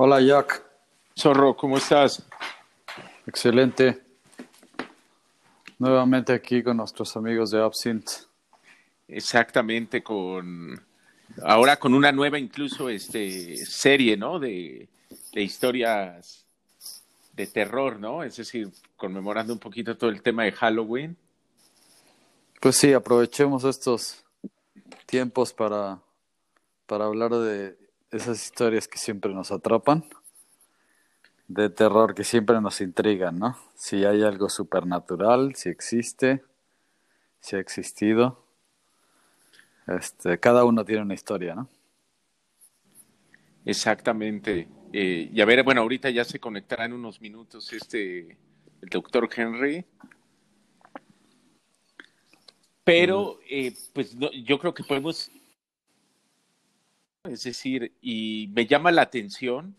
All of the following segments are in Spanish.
Hola Jack, Zorro, ¿cómo estás? excelente. Nuevamente aquí con nuestros amigos de Absinthe. Exactamente, con ahora con una nueva incluso este serie, ¿no? De, de historias de terror, ¿no? Es decir, conmemorando un poquito todo el tema de Halloween. Pues sí, aprovechemos estos tiempos para, para hablar de esas historias que siempre nos atrapan, de terror que siempre nos intrigan, ¿no? Si hay algo supernatural, si existe, si ha existido. Este, cada uno tiene una historia, ¿no? Exactamente. Eh, y a ver, bueno, ahorita ya se conectará en unos minutos este el doctor Henry. Pero, eh, pues no, yo creo que podemos, es decir, y me llama la atención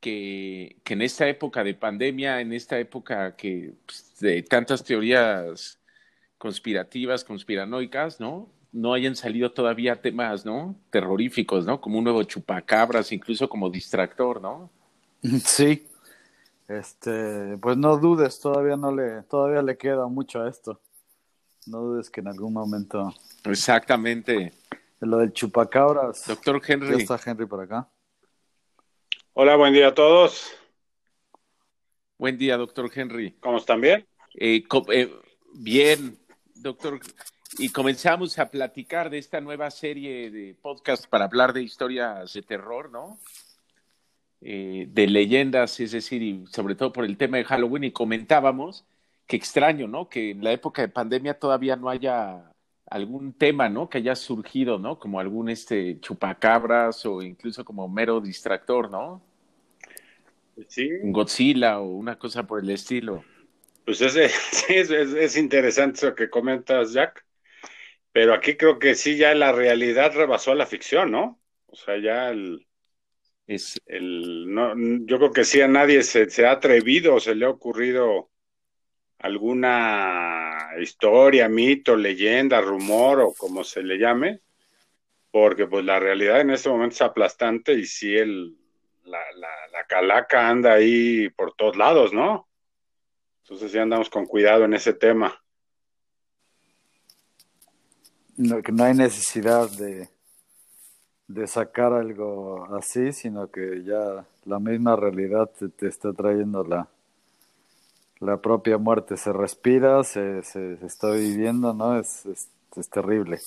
que, que en esta época de pandemia, en esta época que pues, de tantas teorías conspirativas, conspiranoicas, ¿no? No hayan salido todavía temas, ¿no? Terroríficos, ¿no? Como un nuevo chupacabras, incluso como distractor, ¿no? Sí. Este, pues no dudes, todavía no le, todavía le queda mucho a esto. No dudes que en algún momento Exactamente. Lo del chupacabras. Doctor Ya Henry. está Henry por acá. Hola, buen día a todos. Buen día, doctor Henry. ¿Cómo están bien? Eh, co- eh, bien, doctor. Y comenzamos a platicar de esta nueva serie de podcast para hablar de historias de terror, ¿no? Eh, de leyendas, es decir, y sobre todo por el tema de Halloween. Y comentábamos que extraño, ¿no? Que en la época de pandemia todavía no haya algún tema, ¿no? Que haya surgido, ¿no? Como algún este chupacabras o incluso como mero distractor, ¿no? Sí, Un Godzilla o una cosa por el estilo. pues es, sí, es, es- es interesante eso que comentas, Jack. Pero aquí creo que sí, ya la realidad rebasó la ficción, ¿no? O sea, ya el, Es, el no, yo creo que sí a nadie se, se ha atrevido o se le ha ocurrido alguna historia, mito, leyenda, rumor o como se le llame, porque pues la realidad en este momento es aplastante y sí el, la, la, la calaca anda ahí por todos lados, ¿no? Entonces ya andamos con cuidado en ese tema. No, que no hay necesidad de, de sacar algo así, sino que ya la misma realidad te, te está trayendo la, la propia muerte. Se respira, se, se, está viviendo, ¿no? Es, es, terrible.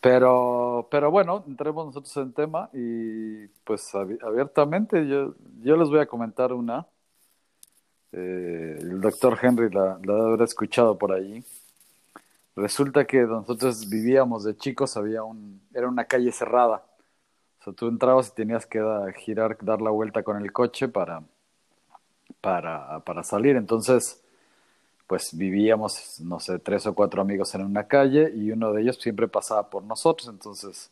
Pero, pero bueno, entremos nosotros en tema y pues abi- abiertamente yo, yo les voy a comentar una. Eh, el doctor Henry la, la haber escuchado por allí. Resulta que nosotros vivíamos de chicos había un, era una calle cerrada. O sea, tú entrabas y tenías que girar, dar la vuelta con el coche para, para, para salir. Entonces, pues vivíamos, no sé, tres o cuatro amigos en una calle y uno de ellos siempre pasaba por nosotros. Entonces,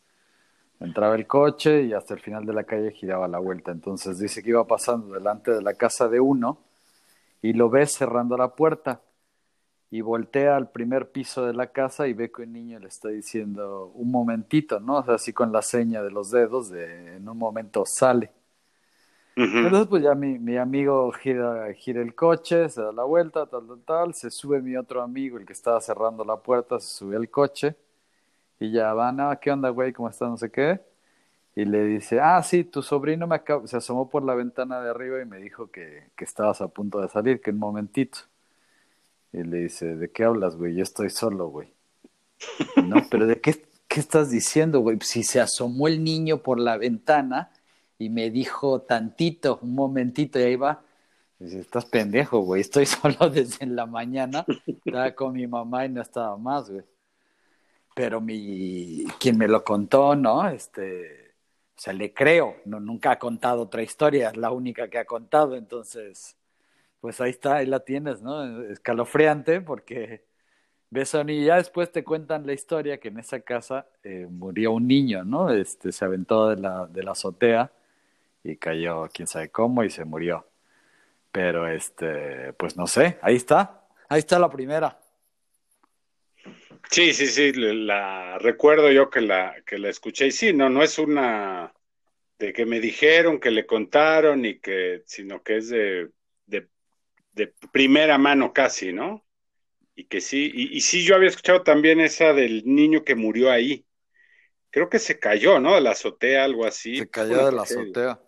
entraba el coche y hasta el final de la calle giraba la vuelta. Entonces, dice que iba pasando delante de la casa de uno y lo ves cerrando la puerta y voltea al primer piso de la casa y ve que un niño le está diciendo un momentito, ¿no? O sea, así con la seña de los dedos, de en un momento sale. Entonces, pues ya mi, mi amigo gira, gira el coche, se da la vuelta, tal, tal, tal, se sube mi otro amigo, el que estaba cerrando la puerta, se sube al coche y ya van, ah, ¿qué onda, güey? ¿Cómo está? No sé qué. Y le dice, ah, sí, tu sobrino me se asomó por la ventana de arriba y me dijo que, que estabas a punto de salir, que un momentito. Y le dice, ¿de qué hablas, güey? Yo estoy solo, güey. No, pero ¿de qué, qué estás diciendo, güey? Si se asomó el niño por la ventana y me dijo tantito, un momentito, y ahí va. Estás pendejo, güey. Estoy solo desde la mañana. Estaba con mi mamá y no estaba más, güey. Pero mi, quien me lo contó, ¿no? Este, o sea, le creo. No, nunca ha contado otra historia, es la única que ha contado. Entonces, pues ahí está, ahí la tienes, ¿no? Escalofriante porque ves a y ya después te cuentan la historia que en esa casa eh, murió un niño, ¿no? Este, se aventó de la, de la azotea y cayó quién sabe cómo y se murió. Pero este, pues no sé, ahí está, ahí está la primera. Sí, sí, sí, la recuerdo yo que la que la escuché y sí, no, no es una de que me dijeron, que le contaron y que, sino que es de, de, primera mano casi, ¿no? Y que sí, y, y, sí, yo había escuchado también esa del niño que murió ahí. Creo que se cayó, ¿no? De la azotea, algo así. Se cayó de la azotea.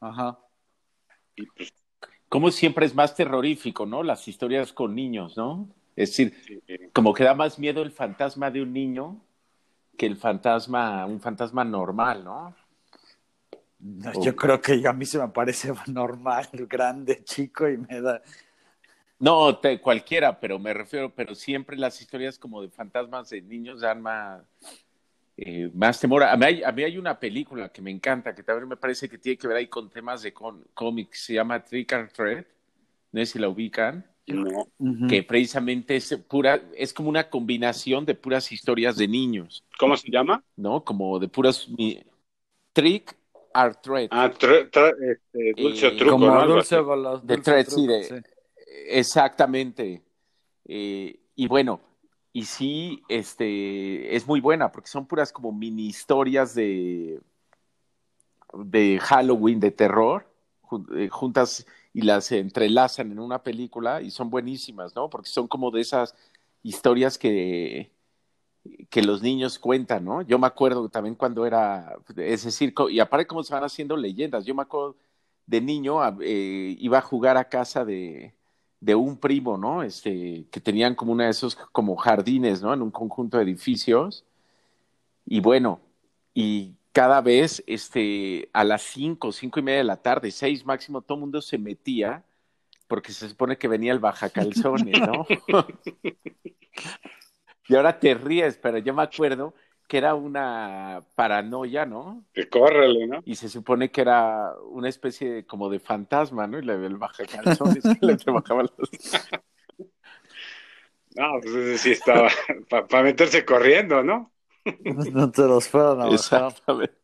Ajá. Y pues, como siempre es más terrorífico, ¿no? Las historias con niños, ¿no? Es decir, como que da más miedo el fantasma de un niño que el fantasma, un fantasma normal, ¿no? yo creo que a mí se me parece normal, grande, chico y me da... No, te, cualquiera, pero me refiero, pero siempre las historias como de fantasmas de niños dan más, eh, más temor. A mí, hay, a mí, hay, una película que me encanta, que también me parece que tiene que ver ahí con temas de cómics, se llama Trick or Treat, no sé si la ubican. No. Que precisamente es pura, es como una combinación de puras historias de niños. ¿Cómo se llama? ¿No? Como de puras Trick or Treat. Ah, este, dulce o truco, como dulce o los de Treat, sí, de, exactamente. Eh, y bueno, y sí, este, es muy buena porque son puras como mini historias de, de Halloween, de terror, eh, juntas y las entrelazan en una película y son buenísimas, ¿no? Porque son como de esas historias que, que los niños cuentan, ¿no? Yo me acuerdo también cuando era, ese circo, y aparte cómo se van haciendo leyendas, yo me acuerdo de niño, eh, iba a jugar a casa de, de un primo, ¿no? Este, que tenían como una de esos como jardines, ¿no? En un conjunto de edificios. Y bueno, y cada vez este, a las cinco, cinco y media de la tarde, seis máximo, todo el mundo se metía porque se supone que venía el baja calzones, ¿no? y ahora te ríes, pero yo me acuerdo que era una paranoia, ¿no? Que córrele, ¿no? Y se supone que era una especie de, como de fantasma, ¿no? Y le el baja calzones le bajaba los... No, pues ese sí estaba para meterse corriendo, ¿no? No te los fueron a Exactamente.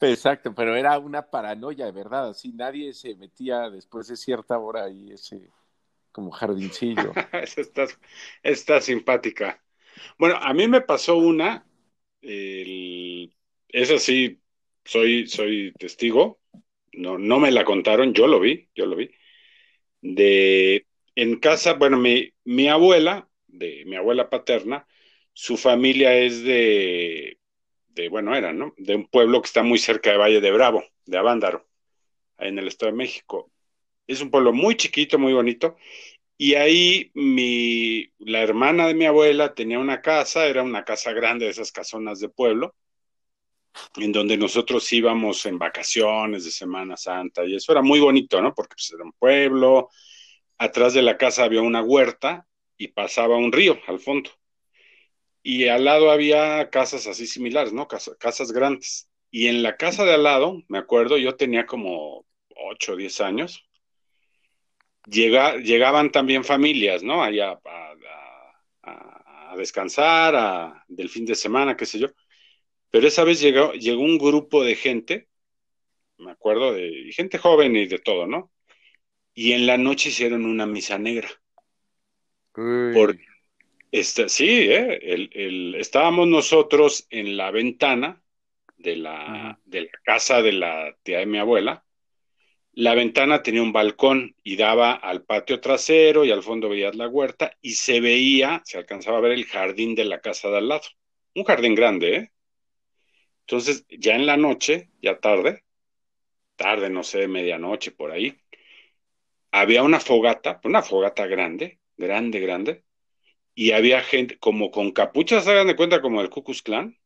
Exacto, pero era una paranoia, de verdad. Así nadie se metía después de cierta hora ahí, ese como jardincillo. está, está simpática. Bueno, a mí me pasó una, el, esa sí, soy, soy testigo, no, no me la contaron, yo lo vi, yo lo vi, de en casa, bueno, mi, mi abuela, de mi abuela paterna, su familia es de, de, bueno, era, ¿no? De un pueblo que está muy cerca de Valle de Bravo, de Avándaro, en el Estado de México. Es un pueblo muy chiquito, muy bonito. Y ahí mi, la hermana de mi abuela tenía una casa, era una casa grande de esas casonas de pueblo, en donde nosotros íbamos en vacaciones de Semana Santa y eso era muy bonito, ¿no? Porque pues, era un pueblo, atrás de la casa había una huerta y pasaba un río al fondo y al lado había casas así similares, ¿no? casas grandes. Y en la casa de al lado, me acuerdo, yo tenía como 8 o 10 años, llegaban también familias, ¿no? Allá a, descansar, a, del fin de semana, qué sé yo. Pero esa vez llegó, llegó un grupo de gente, me acuerdo, de gente joven y de todo, ¿no? Y en la noche hicieron una misa negra. Porque este, sí, ¿eh? el, estábamos nosotros en la ventana de la, de la casa de la tía de mi abuela. La ventana tenía un balcón y daba al patio trasero y al fondo veías la huerta y se veía, se alcanzaba a ver el jardín de la casa de al lado. Un jardín grande, ¿eh? Entonces, ya en la noche, ya tarde, tarde, no sé, medianoche por ahí, había una fogata, una fogata grande, grande, grande, y había gente como con capuchas, hagan de cuenta como el Ku Clan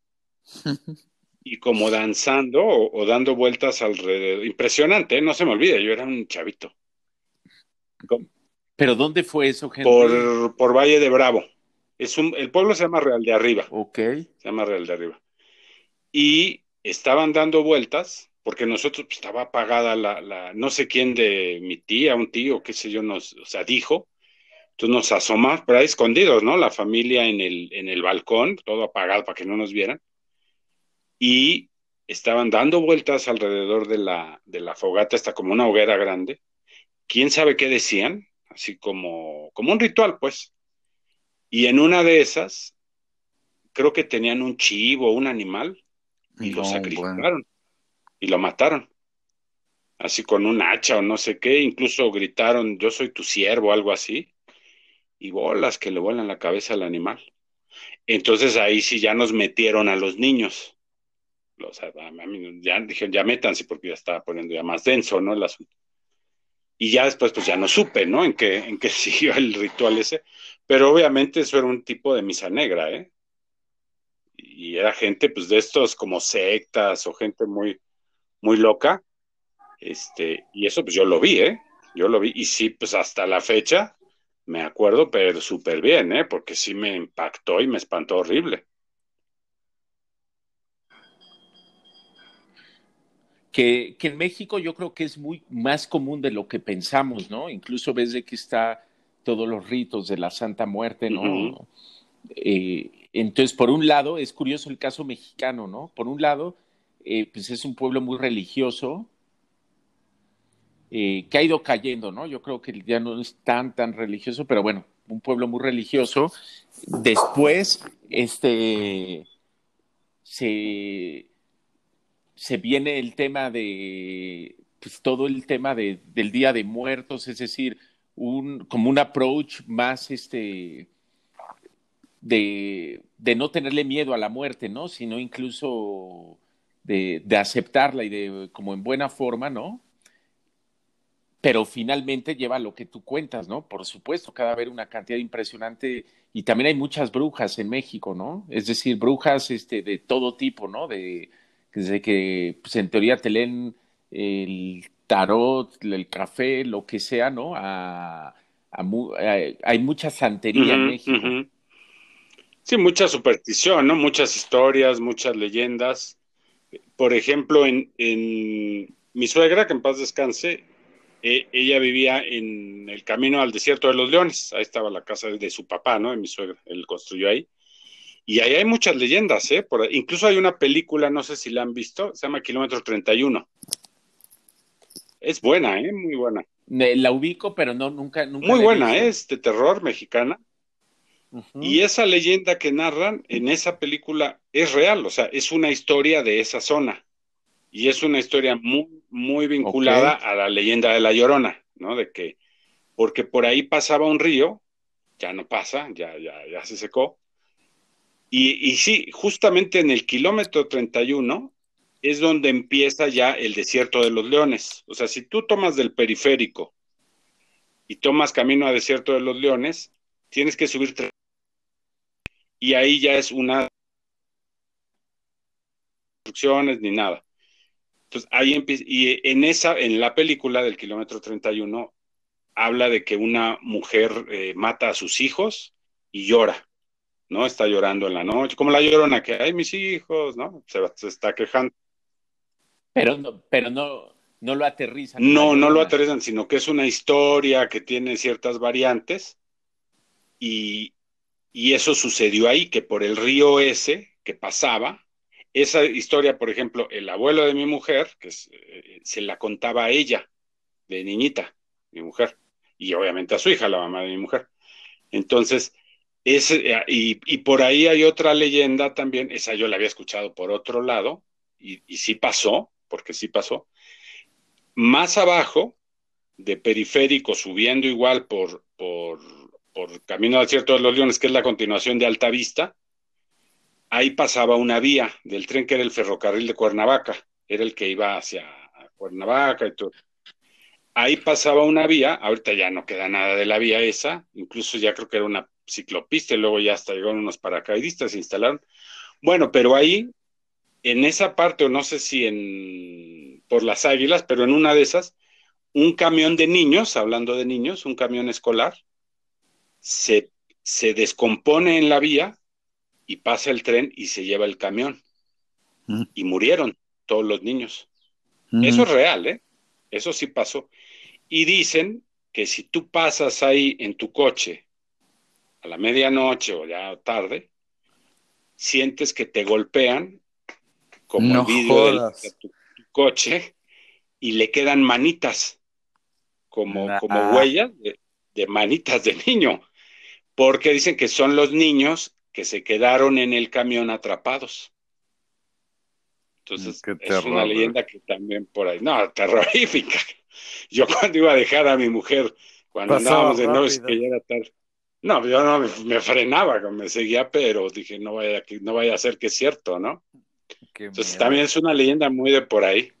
y como danzando o, dando vueltas alrededor. Impresionante, ¿eh? no se me olvide, yo era un chavito. ¿Pero dónde fue eso, gente? Por, por Valle de Bravo. Es un, el pueblo se llama Real de Arriba. Ok. Se llama Real de Arriba. Y estaban dando vueltas, porque nosotros pues, estaba apagada la, la, no sé quién de mi tía, un tío, qué sé yo, nos, o sea, dijo entonces nos asomamos por ahí escondidos, ¿no? La familia en el, en el balcón, todo apagado para que no nos vieran. Y estaban dando vueltas alrededor de la, de la fogata, está como una hoguera grande. ¿Quién sabe qué decían? Así como, como un ritual, pues. Y en una de esas, creo que tenían un chivo, un animal, y lo sacrificaron. y lo mataron. Así con un hacha o no sé qué, incluso gritaron, yo soy tu siervo, algo así, y bolas que le vuelan la cabeza al animal. Entonces ahí sí ya nos metieron a los niños. O sea, ya dijeron, ya métanse porque ya estaba poniendo ya más denso, ¿no? El asunto. Y ya después, pues ya no supe, ¿no? En qué, en qué siguió el ritual ese. Pero obviamente eso era un tipo de misa negra, ¿eh? Y era gente, pues, de estos como sectas o gente muy, muy loca. Este, y eso, pues yo lo vi, ¿eh? Yo lo vi. Y sí, pues hasta la fecha, me acuerdo, pero súper bien, ¿eh? Porque sí me impactó y me espantó horrible. Que, que, en México yo creo que es muy más común de lo que pensamos, ¿no? Incluso ves de que está todos los ritos de la Santa Muerte, ¿no? eh, entonces, por un lado, es curioso el caso mexicano, ¿no? Por un lado, eh, pues es un pueblo muy religioso, eh, que ha ido cayendo, ¿no? Yo creo que ya no es tan, tan religioso, pero bueno, un pueblo muy religioso. Después, este, se, se viene el tema de, pues todo el tema de, del Día de Muertos, es decir, un, como un approach más, este, de, de no tenerle miedo a la muerte, ¿no? Sino incluso de, de aceptarla y de, como en buena forma, ¿no? pero finalmente lleva lo que tú cuentas, ¿no? Por supuesto, cada vez una cantidad impresionante y también hay muchas brujas en México, ¿no? Es decir, brujas este, de todo tipo, ¿no? De, desde que, pues en teoría te leen el tarot, el café, lo que sea, ¿no? A, hay mucha santería en México. Sí, mucha superstición, ¿no? Muchas historias, muchas leyendas. Por ejemplo, en, en mi suegra, que en paz descanse, eh, ella vivía en el camino al desierto de los leones, ahí estaba la casa de su papá, ¿no? De mi suegra, él construyó ahí. Y ahí hay muchas leyendas, ¿eh? Por, incluso hay una película, no sé si la han visto, se llama Kilómetro 31. Es buena, ¿eh? Muy buena. La ubico, pero no, nunca, nunca Muy buena, ¿eh? Es de terror mexicana. Y esa leyenda que narran en esa película es real, o sea, es una historia de esa zona. Y es una historia muy, muy vinculada a la leyenda de la Llorona, ¿no? De que, porque por ahí pasaba un río, ya no pasa, ya, ya, ya se secó. Y, sí, justamente en el kilómetro 31 es donde empieza ya el desierto de los leones. O sea, si tú tomas del periférico y tomas camino a desierto de los leones, tienes que subir y ahí ya es una instrucciones ni nada. Entonces, ahí empieza, y en esa, en la película del kilómetro 31, habla de que una mujer eh, mata a sus hijos y llora, ¿no? Está llorando en la noche, como la llorona que, hay mis hijos, ¿no? Se, está quejando. Pero no, pero no, no lo aterrizan. No, no lo aterrizan, sino que es una historia que tiene ciertas variantes y, y eso sucedió ahí, que por el río ese que pasaba, esa historia, por ejemplo, el abuelo de mi mujer, que eh, se la contaba a ella, de niñita, mi mujer, y obviamente a su hija, la mamá de mi mujer. Entonces, eh, y, por ahí hay otra leyenda también, esa yo la había escuchado por otro lado, y, sí pasó, porque sí pasó. Más abajo, de periférico, subiendo igual por, por, por Camino al Cierto de los Leones, que es la continuación de Alta Vista, ahí pasaba una vía del tren que era el ferrocarril de Cuernavaca, era el que iba hacia Cuernavaca y todo. Ahí pasaba una vía, ahorita ya no queda nada de la vía esa, incluso ya creo que era una ciclopista y luego ya hasta llegaron unos paracaidistas, se instalaron. Bueno, pero ahí, en esa parte, o no sé si en por las águilas, pero en una de esas, un camión de niños, hablando de niños, un camión escolar, se, se descompone en la vía y pasa el tren y se lleva el camión. Mm. Y murieron todos los niños. Mm. Eso es real, ¿eh? Eso sí pasó. Y dicen que si tú pasas ahí en tu coche a la medianoche o ya tarde, sientes que te golpean como el vidrio de tu, coche y le quedan manitas como, como huellas de manitas de niño, porque dicen que son los niños que se quedaron en el camión atrapados. Entonces, es una leyenda que también por ahí, no, terrorífica. Yo cuando iba a dejar a mi mujer, cuando andábamos de noche, que ya era tarde, no, yo no me, frenaba, me seguía, pero dije, no vaya, no vaya a ser que es cierto, ¿no? Entonces también es una leyenda muy de por ahí,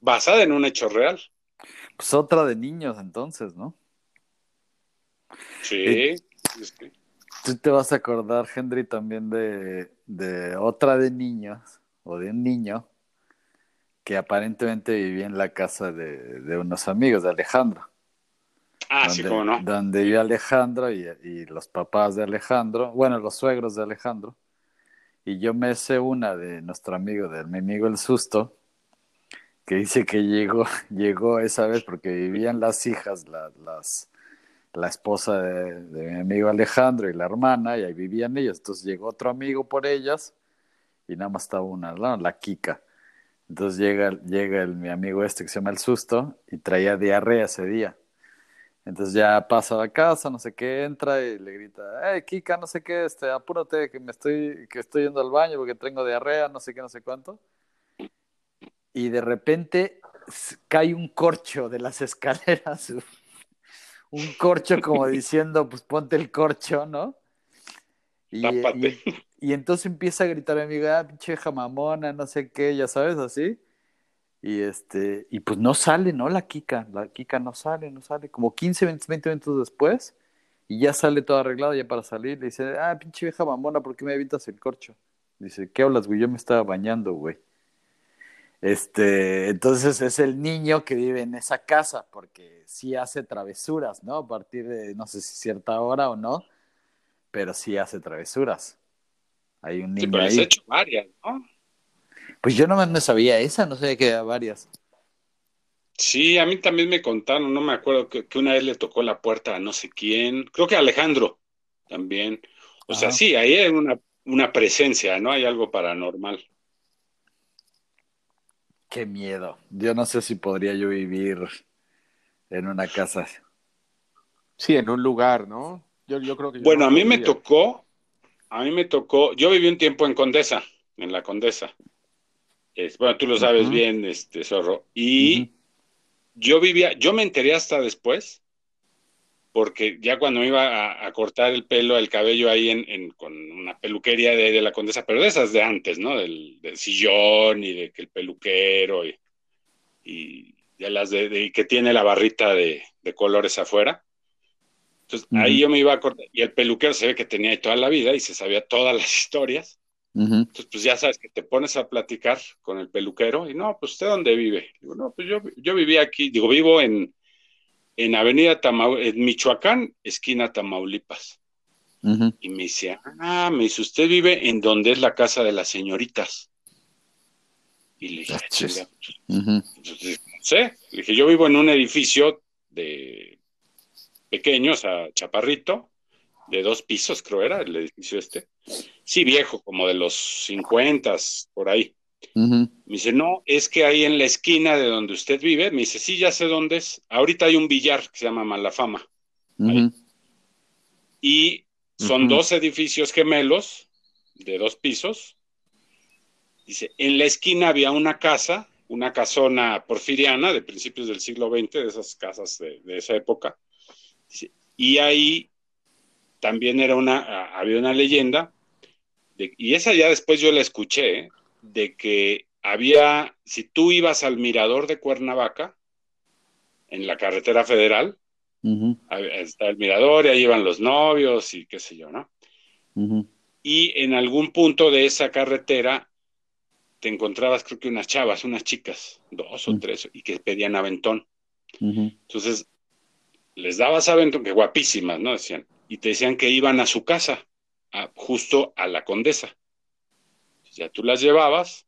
basada en un hecho real. Pues otra de niños entonces, ¿no? Sí. Tú te vas a acordar, Henry, también de, de otra de niños, o de un niño, que aparentemente vivía en la casa de, de unos amigos de Alejandro. Ah, sí, cómo no. Donde vive Alejandro y, y, los papás de Alejandro, bueno, los suegros de Alejandro. Y yo me sé una de nuestro amigo, de mi amigo El Susto, que dice que llegó, llegó esa vez porque vivían las hijas, la, las, la esposa de, mi amigo Alejandro y la hermana, y ahí vivían ellos. Entonces llegó otro amigo por ellas y nada más estaba una, la Kika. Entonces llega, llega el, mi amigo este que se llama El Susto y traía diarrea ese día. Entonces ya pasa a casa, no sé qué, entra y le grita, hey, Kika, no sé qué, este, apúrate que me estoy, que estoy yendo al baño porque tengo diarrea, no sé qué, no sé cuánto. Y de repente cae un corcho de las escaleras, un corcho como diciendo, pues ponte el corcho, ¿no? Y, y, entonces empieza a gritar a mi amiga, ah, pinche jamamona, no sé qué, ya sabes, así. Y este, y pues no sale, ¿no? La Kika, la Kika no sale, no sale. Como 15, 20, minutos después, y ya sale todo arreglado ya para salir. Le dice, ah, pinche vieja mamona, ¿por qué me evitas el corcho? Dice, ¿qué hablas, güey? Yo me estaba bañando, güey. Este, entonces es el niño que vive en esa casa, porque sí hace travesuras, ¿no? A partir de, no sé si cierta hora o no, pero sí hace travesuras. Hay un niño sí, pero ahí. hecho varias, ¿no? Pues yo no me sabía esa, no sé que había varias. Sí, a mí también me contaron, no me acuerdo, que, una vez le tocó la puerta a no sé quién, creo que Alejandro también. O sea, sí, ahí hay una, una presencia, ¿no? Hay algo paranormal. Qué miedo. Yo no sé si podría yo vivir en una casa. Sí, en un lugar, ¿no? Yo, yo creo que. bueno, a mí me tocó, a mí me tocó, yo viví un tiempo en Condesa, en la Condesa bueno, tú lo sabes bien, este zorro. Y yo vivía, yo me enteré hasta después, porque ya cuando me iba a, cortar el pelo, el cabello ahí en, con una peluquería de, la condesa, pero de esas de antes, ¿no? Del, sillón y de que el peluquero y, y de las de, que tiene la barrita de, colores afuera. Entonces ahí yo me iba a cortar, y el peluquero se ve que tenía ahí toda la vida y se sabía todas las historias. Entonces, pues ya sabes que te pones a platicar con el peluquero y no, pues usted dónde vive. Digo, no, pues yo, yo vivía aquí, digo, vivo en, en Avenida Tamaulipas, en Michoacán, esquina Tamaulipas. Y me dice, ah, me dice, usted vive en donde es la casa de las señoritas. Y le dije, ah, pues, no sé, le dije, yo vivo en un edificio de pequeño, o sea, chaparrito, de dos pisos, creo era el edificio este sí viejo, como de los 50, por ahí. Me dice, no, es que ahí en la esquina de donde usted vive, me dice, sí, ya sé dónde es. Ahorita hay un billar que se llama Malafama. Y son dos edificios gemelos de dos pisos. Dice, en la esquina había una casa, una casona porfiriana de principios del siglo XX, de esas casas de, esa época. y ahí también era una, había una leyenda y esa ya después yo la escuché, de que había, si tú ibas al mirador de Cuernavaca, en la carretera federal, está el mirador y ahí iban los novios y qué sé yo, ¿no? Y en algún punto de esa carretera te encontrabas, creo que unas chavas, unas chicas, dos o tres, y que pedían aventón. Entonces, les dabas aventón, que guapísimas, ¿no? Decían, y te decían que iban a su casa justo a la condesa. Ya tú las llevabas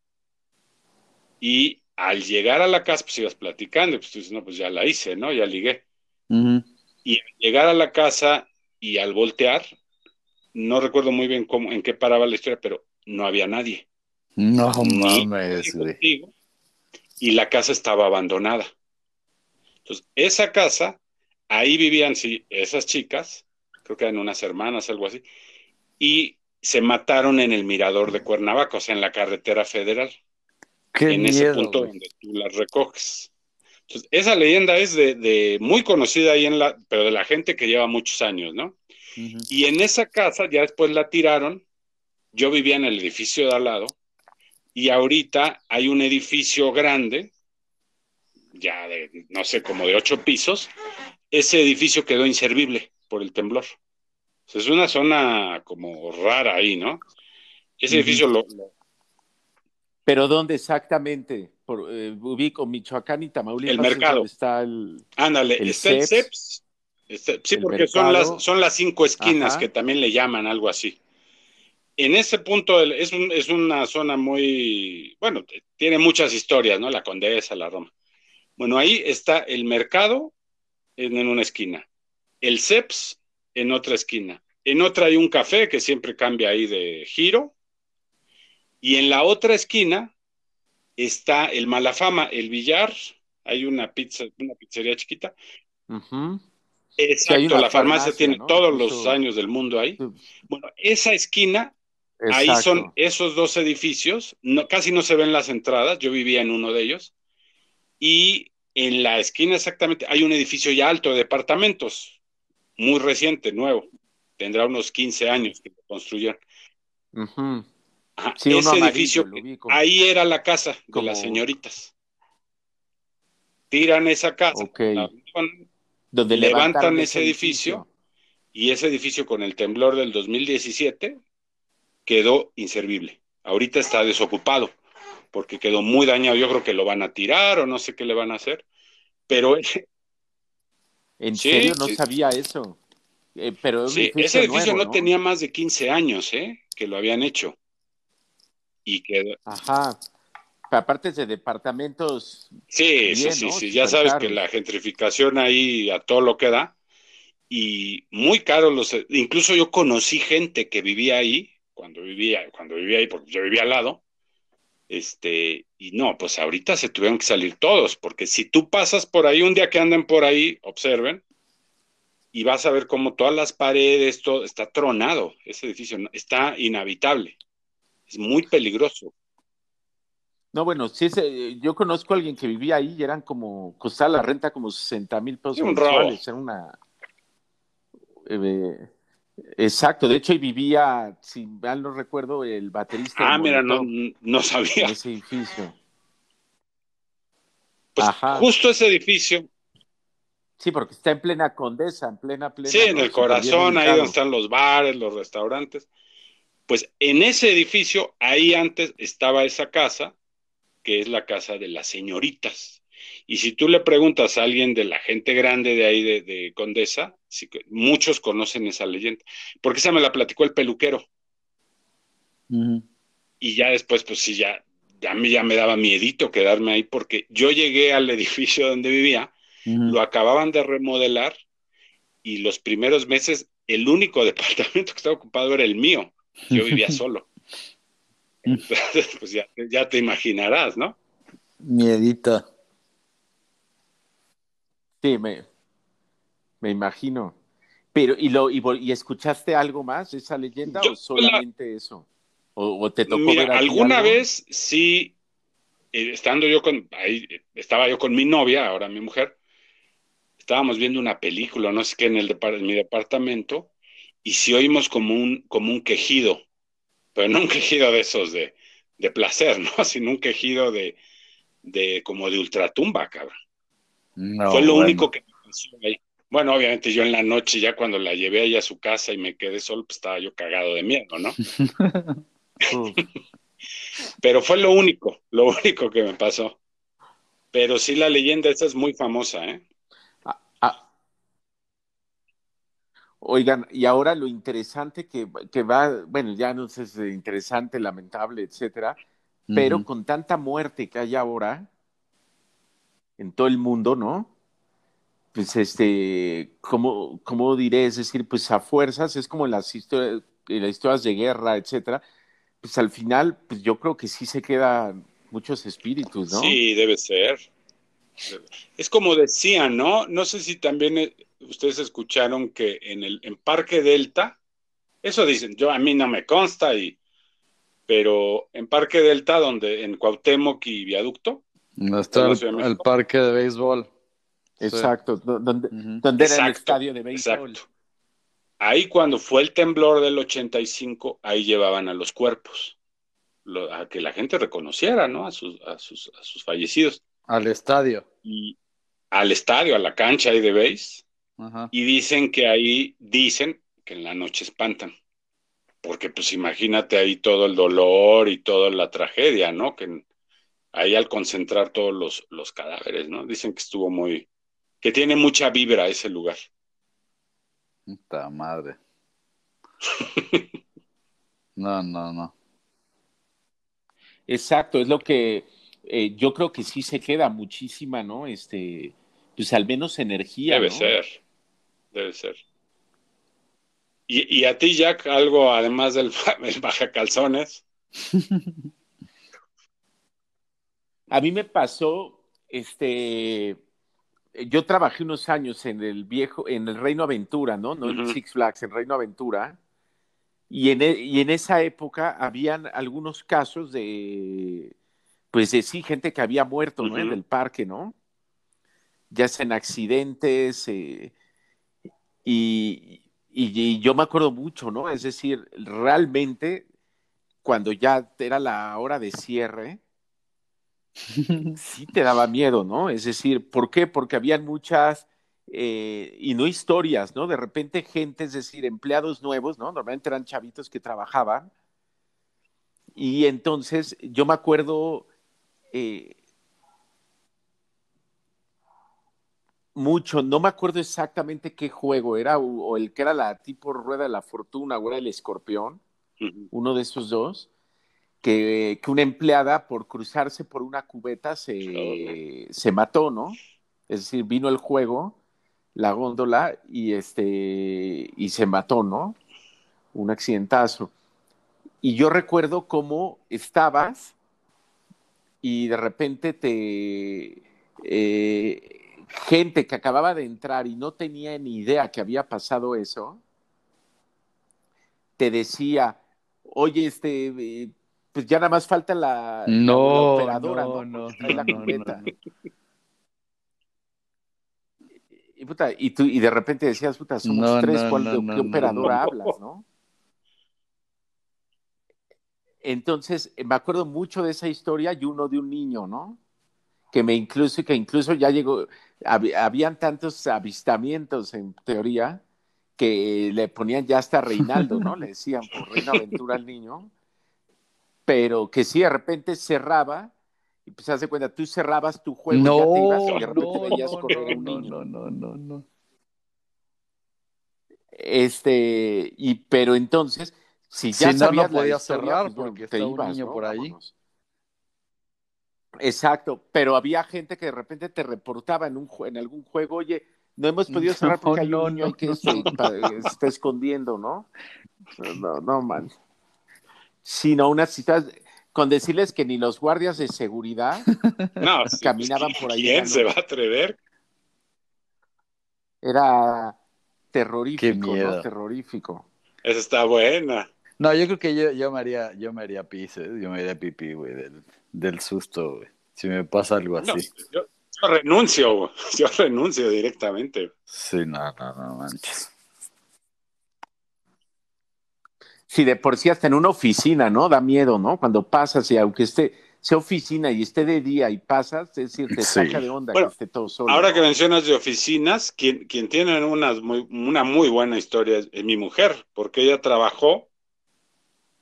y al llegar a la casa, pues ibas platicando, pues tú dices, no, pues ya la hice, ¿no? Ya ligué. Y al llegar a la casa y al voltear, no recuerdo muy bien cómo, en qué paraba la historia, pero no había nadie. No mames, Y la casa estaba abandonada. Entonces, esa casa, ahí vivían, sí, esas chicas, creo que eran unas hermanas, algo así, y se mataron en el mirador de Cuernavaca, o sea, en la carretera federal. en ese punto donde tú las recoges. Entonces, esa leyenda es de, muy conocida ahí en la, pero de la gente que lleva muchos años, ¿no? Y en esa casa ya después la tiraron. Yo vivía en el edificio de al lado y ahorita hay un edificio grande, ya de, no sé, como de ocho pisos. Ese edificio quedó inservible por el temblor. es una zona como rara ahí, ¿no? Ese edificio lo, ¿Pero dónde exactamente? Por, eh, ubico Michoacán y Tamaulipas. El mercado. Está el, Ándale, está el CEPS. sí, porque son las, son las cinco esquinas que también le llaman algo así en ese punto es, es, una zona muy, bueno, tiene muchas historias, ¿no? La Condesa, la Roma. Bueno, ahí está el mercado en, una esquina, el CEPS en otra esquina, en otra hay un café que siempre cambia ahí de giro, y en la otra esquina está el Malafama, el billar, hay una pizza, una pizzería chiquita. Exacto, la farmacia, tiene todos los años del mundo ahí. Bueno, esa esquina Ahí son esos dos edificios, no, casi no se ven las entradas, yo vivía en uno de ellos, y en la esquina exactamente hay un edificio ya alto de departamentos, muy reciente, nuevo, tendrá unos 15 años que lo construyeron. ese edificio, ahí era la casa de las señoritas. Tiran esa casa, donde levantan, ese edificio, y ese edificio con el temblor del 2017 quedó inservible. Ahorita está desocupado porque quedó muy dañado. Yo creo que lo van a tirar o no sé qué le van a hacer. Pero. ¿En serio? No sabía eso. Eh, pero ese edificio no, tenía más de 15 años, ¿eh? Que lo habían hecho. Y quedó. Ajá. aparte de departamentos. Sí, sí, sí, sí. Ya sabes que la gentrificación ahí a todo lo que da. Y muy caro los. Incluso yo conocí gente que vivía ahí cuando vivía, cuando vivía ahí, porque yo vivía al lado, este, y no, pues ahorita se tuvieron que salir todos, porque si tú pasas por ahí, un día que anden por ahí, observen, y vas a ver cómo todas las paredes, todo está tronado, ese edificio está inhabitable, es muy peligroso. No, bueno, sí, yo conozco a alguien que vivía ahí y eran como, costaba la renta como 60 mil pesos mensuales, era una... Eh, Exacto, de hecho ahí vivía, si mal no recuerdo, el baterista. Ah, mira, no, no sabía. En ese edificio. Pues justo ese edificio. Sí, porque está en plena condesa, en plena, plena. Sí, en el corazón, ahí donde están los bares, los restaurantes. Pues en ese edificio, ahí antes estaba esa casa, que es la casa de las señoritas. Y si tú le preguntas a alguien de la gente grande de ahí de, Condesa, muchos conocen esa leyenda, porque esa me la platicó el peluquero. Y ya después, pues sí, ya, ya, me, ya me daba miedito quedarme ahí, porque yo llegué al edificio donde vivía, lo acababan de remodelar y los primeros meses el único departamento que estaba ocupado era el mío. Yo vivía solo. Entonces, pues ya, ya te imaginarás, ¿no? Miedito. Sí, me, me imagino. Pero, ¿y, lo, y, escuchaste algo más de esa leyenda o solamente eso? ¿O, te tocó ver Alguna vez sí, eh, estando yo con, ahí, estaba yo con mi novia, ahora mi mujer, estábamos viendo una película, no sé qué, en, el en mi departamento, y sí oímos como un, como un quejido, pero no un quejido de esos de, de placer, ¿no? Sino un quejido de, de como de ultratumba, cabrón. Fue lo único que me pasó ahí. Bueno, obviamente yo en la noche, ya cuando la llevé ahí a su casa y me quedé solo, pues estaba yo cagado de miedo, ¿no? Pero fue lo único, lo único que me pasó. Pero sí la leyenda esa es muy famosa, ¿eh? Ah, ah. Oigan, y ahora lo interesante que, va, bueno, ya no sé si es interesante, lamentable, etcétera, pero con tanta muerte que hay ahora, en todo el mundo, ¿no? Pues este, ¿cómo, cómo diré? Es decir, pues a fuerzas, es como las historias, las historias de guerra, etcétera, pues al final, pues yo creo que sí se quedan muchos espíritus, ¿no? Sí, debe ser. Es como decían, ¿no? No sé si también eh, ustedes escucharon que en el en Parque Delta, eso dicen, yo a mí no me consta y pero en Parque Delta, donde en Cuauhtémoc y Viaducto. Donde está el, el, parque de béisbol. Exacto, donde, donde era el estadio de béisbol. Exacto. Ahí cuando fue el temblor del 85, ahí llevaban a los cuerpos, a que la gente reconociera, ¿no? A sus, a sus, a sus fallecidos. Al estadio. Y al estadio, a la cancha ahí de béis. Y dicen que ahí, dicen que en la noche espantan. Porque pues imagínate ahí todo el dolor y toda la tragedia, ¿no? Que ahí al concentrar todos los, los cadáveres, ¿no? Dicen que estuvo muy, que tiene mucha vibra ese lugar. Puta madre. no, no, no. Exacto, es lo que eh, yo creo que sí se queda muchísima, ¿no? Este, pues al menos energía. Debe ser, debe ser. ¿Y, a ti, Jack, algo además del, del baja calzones? a mí me pasó, este, yo trabajé unos años en el viejo, en el Reino Aventura, ¿no? No en Six Flags, en Reino Aventura. Y en, e, y en esa época habían algunos casos de, pues de sí, gente que había muerto, ¿no? En el parque, ¿no? Ya sea en accidentes, eh, y, y, yo me acuerdo mucho, ¿no? Es decir, realmente, cuando ya era la hora de cierre, sí te daba miedo, ¿no? Es decir, ¿por qué? Porque habían muchas, eh, y no historias, ¿no? De repente gente, es decir, empleados nuevos, ¿no? Normalmente eran chavitos que trabajaban. Y entonces yo me acuerdo eh, mucho, no me acuerdo exactamente qué juego era, o, el que era la tipo rueda de la fortuna, o era el escorpión, uno de esos dos que, una empleada por cruzarse por una cubeta se, se mató, ¿no? Es decir, vino el juego, la góndola, y, este, y se mató, ¿no? Un accidentazo. Y yo recuerdo cómo estabas y de repente te... Eh, gente que acababa de entrar y no tenía ni idea que había pasado eso, te decía, oye, este, pues ya nada más falta la, operadora, ¿no? no, la Y, puta, y, tú, y de repente decías, puta, somos tres, ¿cuál, ¿de qué operadora hablas, no? Entonces, me acuerdo mucho de esa historia y uno de un niño, ¿no? Que me incluso, que incluso ya llegó, habían tantos avistamientos en teoría que le ponían ya hasta Reinaldo, ¿no? Le decían por Reina Aventura al niño pero que sí, de repente cerraba, y pues hace cuenta, tú cerrabas tu juego no, y ya te ibas y de repente veías correr un niño. No, no, no, no. Este, y pero entonces, si ya si sabías no, podías cerrar pues, porque te ibas, un niño por ahí. Exacto, pero había gente que de repente te reportaba en un en algún juego, oye, no hemos podido cerrar porque hay un niño que se, está escondiendo, ¿no? No, no, man sino unas citas con decirles que ni los guardias de seguridad caminaban por ahí. ¿Quién se va a atrever? Era terrorífico, ¿no? Terrorífico. Esa está buena. No, yo creo que yo, yo me haría, yo me haría pis, ¿eh? yo me haría pipí, güey, del, susto, güey. Si me pasa algo así. yo, yo, renuncio, yo renuncio directamente. Sí, no, no, no manches. Si de por sí hasta en una oficina, ¿no? Da miedo, ¿no? Cuando pasas y aunque esté, sea oficina y esté de día y pasas, es decir, te saca de onda que esté todo solo. Ahora que mencionas de oficinas, quien, quien tiene una muy, una muy buena historia es, mi mujer, porque ella trabajó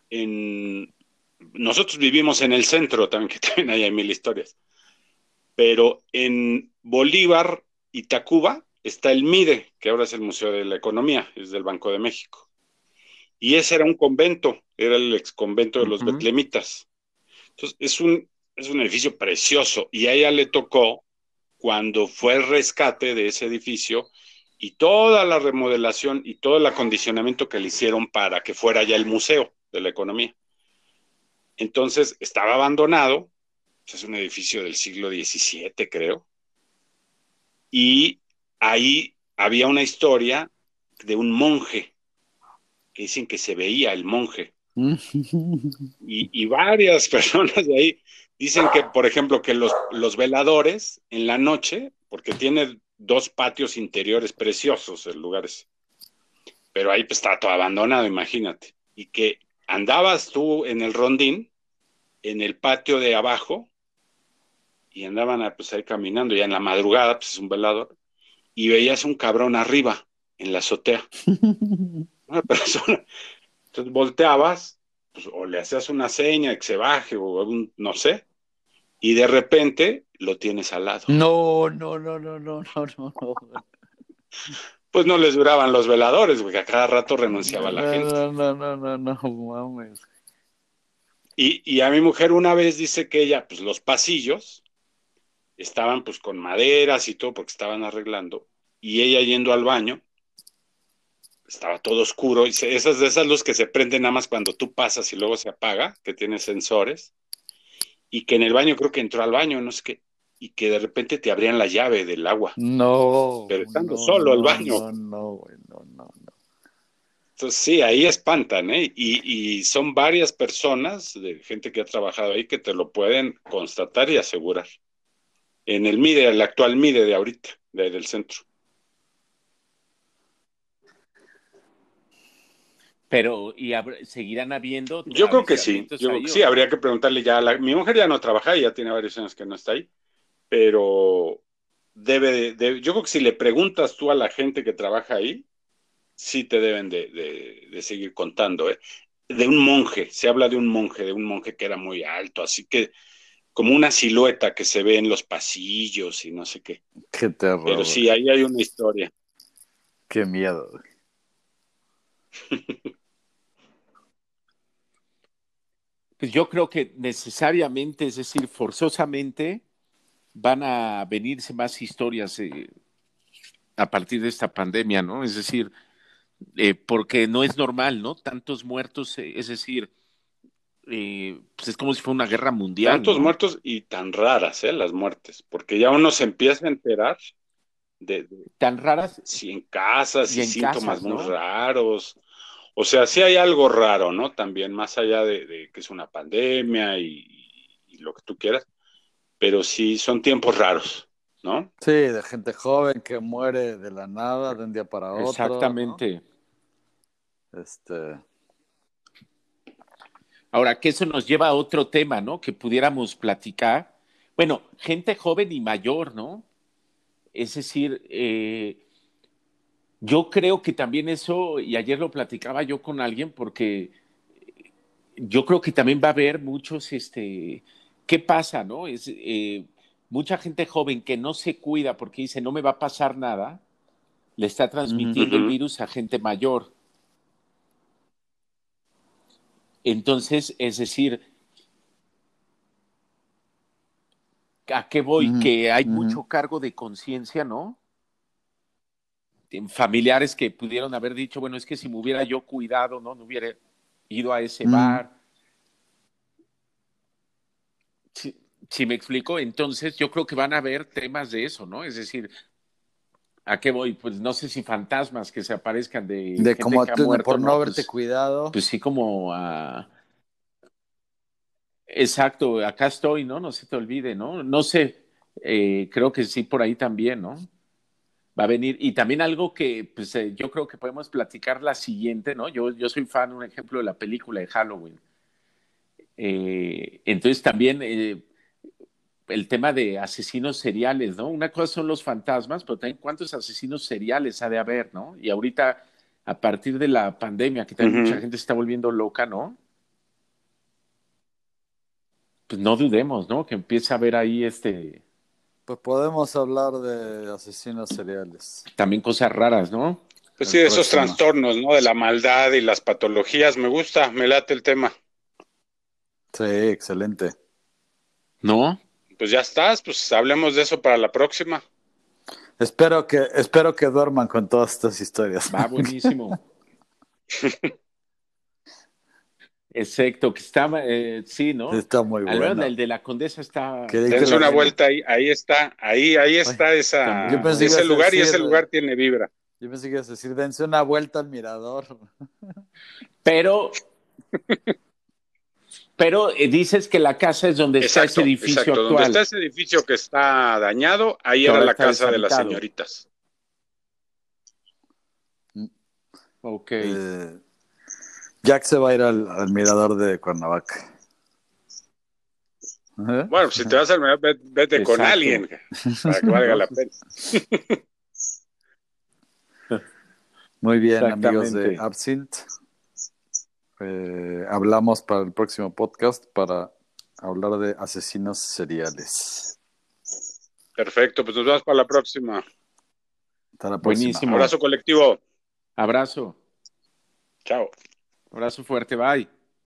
en... Nosotros vivimos en el centro también, que también hay mil historias, pero en Bolívar y Tacuba está el MIDE, que ahora es el Museo de la Economía, es del Banco de México. Y ese era un convento, era el ex convento de los betlemitas. Entonces, es un, es un edificio precioso y a ella le tocó cuando fue el rescate de ese edificio y toda la remodelación y todo el acondicionamiento que le hicieron para que fuera ya el museo de la economía. Entonces, estaba abandonado, es un edificio del siglo XVII, creo, y ahí había una historia de un monje que dicen que se veía el monje. Y, varias personas de ahí dicen que, por ejemplo, que los, los veladores en la noche, porque tiene dos patios interiores preciosos el lugar ese, pero ahí pues está todo abandonado, imagínate, y que andabas tú en el rondín, en el patio de abajo, y andaban pues, ahí caminando, ya en la madrugada, pues es un velador, y veías un cabrón arriba, en la azotea. Una persona. Entonces volteabas, pues, o le hacías una seña que se baje, o algún, no sé, y de repente lo tienes al lado. No, no, no, no, no, no, no. Pues no les duraban los veladores, porque a cada rato renunciaba la gente. No, no, no, no, no, mames. Y, y a mi mujer una vez dice que ella, pues los pasillos, estaban pues con maderas y todo porque estaban arreglando y ella yendo al baño estaba todo oscuro y esas de esas luz que se prenden nada más cuando tú pasas y luego se apaga que tiene sensores y que en el baño creo que entró al baño no sé qué y que de repente te abrían la llave del agua no pero estando solo el baño no no no no entonces sí ahí espantan ¿eh? y, y son varias personas de gente que ha trabajado ahí que te lo pueden constatar y asegurar en el MIDE, el actual MIDE de ahorita, del centro. Pero, ¿y seguirán habiendo? Yo creo que sí, yo creo que sí, habría que preguntarle ya. A mi mujer ya no trabaja, ya tiene varios años que no está ahí, pero debe de, yo creo que si le preguntas tú a la gente que trabaja ahí, sí te deben de, de, seguir contando, ¿eh? De un monje, se habla de un monje, de un monje que era muy alto, así que como una silueta que se ve en los pasillos y no sé qué. Qué terror. Pero sí, ahí hay una historia. Qué miedo. Pues yo creo que necesariamente, es decir, forzosamente, van a venirse más historias eh, a partir de esta pandemia, ¿no? Es decir, eh, porque no es normal, ¿no? Tantos muertos, eh, es decir, pues es como si fuera una guerra mundial. Tantos muertos y tan raras, ¿eh? Las muertes, porque ya uno se empieza a enterar de. tan raras. Sí, en casas y, síntomas muy raros. O sea, sí hay algo raro, ¿no? También, más allá de, que es una pandemia y, lo que tú quieras, pero sí son tiempos raros, ¿no? Sí, de gente joven que muere de la nada de un día para otro. Exactamente. Este. Ahora, que eso nos lleva a otro tema, ¿no? Que pudiéramos platicar. Bueno, gente joven y mayor, ¿no? Es decir, eh, yo creo que también eso, y ayer lo platicaba yo con alguien, porque yo creo que también va a haber muchos, este, ¿qué pasa, no? Es eh, mucha gente joven que no se cuida porque dice, no me va a pasar nada, le está transmitiendo el virus a gente mayor. Entonces, es decir, ¿a qué voy? que hay mucho cargo de conciencia, ¿no? Familiares que pudieron haber dicho, bueno, es que si me hubiera yo cuidado, ¿no? No hubiera ido a ese bar. Si, me explico, entonces yo creo que van a haber temas de eso, ¿no? Es decir, ¿A qué voy? Pues no sé si fantasmas que se aparezcan de. De como por no, haberte pues, cuidado. Pues sí, como a. Exacto, acá estoy, ¿no? No se te olvide, ¿no? No sé, eh, creo que sí por ahí también, ¿no? Va a venir. Y también algo que pues, eh, yo creo que podemos platicar la siguiente, ¿no? Yo, yo soy fan, un ejemplo, de la película de Halloween. Eh, entonces también el tema de asesinos seriales, ¿no? Una cosa son los fantasmas, pero también cuántos asesinos seriales ha de haber, ¿no? Y ahorita, a partir de la pandemia, que también mucha gente se está volviendo loca, ¿no? Pues no dudemos, ¿no? Que empiece a haber ahí este... Pues podemos hablar de asesinos seriales. También cosas raras, ¿no? Pues sí, esos trastornos, ¿no? De la maldad y las patologías. Me gusta, me late el tema. Sí, excelente. ¿No? pues ya estás, pues hablemos de eso para la próxima. Espero que, espero que duerman con todas estas historias. Va buenísimo. Exacto, que está, eh, sí, ¿no? Está muy bueno. El de la condesa está. Dense una vuelta ahí, ahí está, ahí, ahí está esa, ese lugar y ese lugar tiene vibra. Yo pensé que ibas a decir, dense una vuelta al mirador. Pero Pero eh, dices que la casa es donde está ese edificio exacto. actual. Donde está ese edificio que está dañado, ahí era la casa de las señoritas. Ok. Eh, Jack se va a ir al, al mirador de Cuernavaca. ¿Eh? Bueno, si te vas al mirador, ve- vete con alguien para que valga la pena. Muy bien, amigos de. Absinthe. Eh, hablamos para el próximo podcast para hablar de asesinos seriales. Perfecto, pues nos vemos para la próxima. Hasta la próxima. Buenísimo. Abrazo colectivo. Abrazo. Chao. Abrazo fuerte. Bye.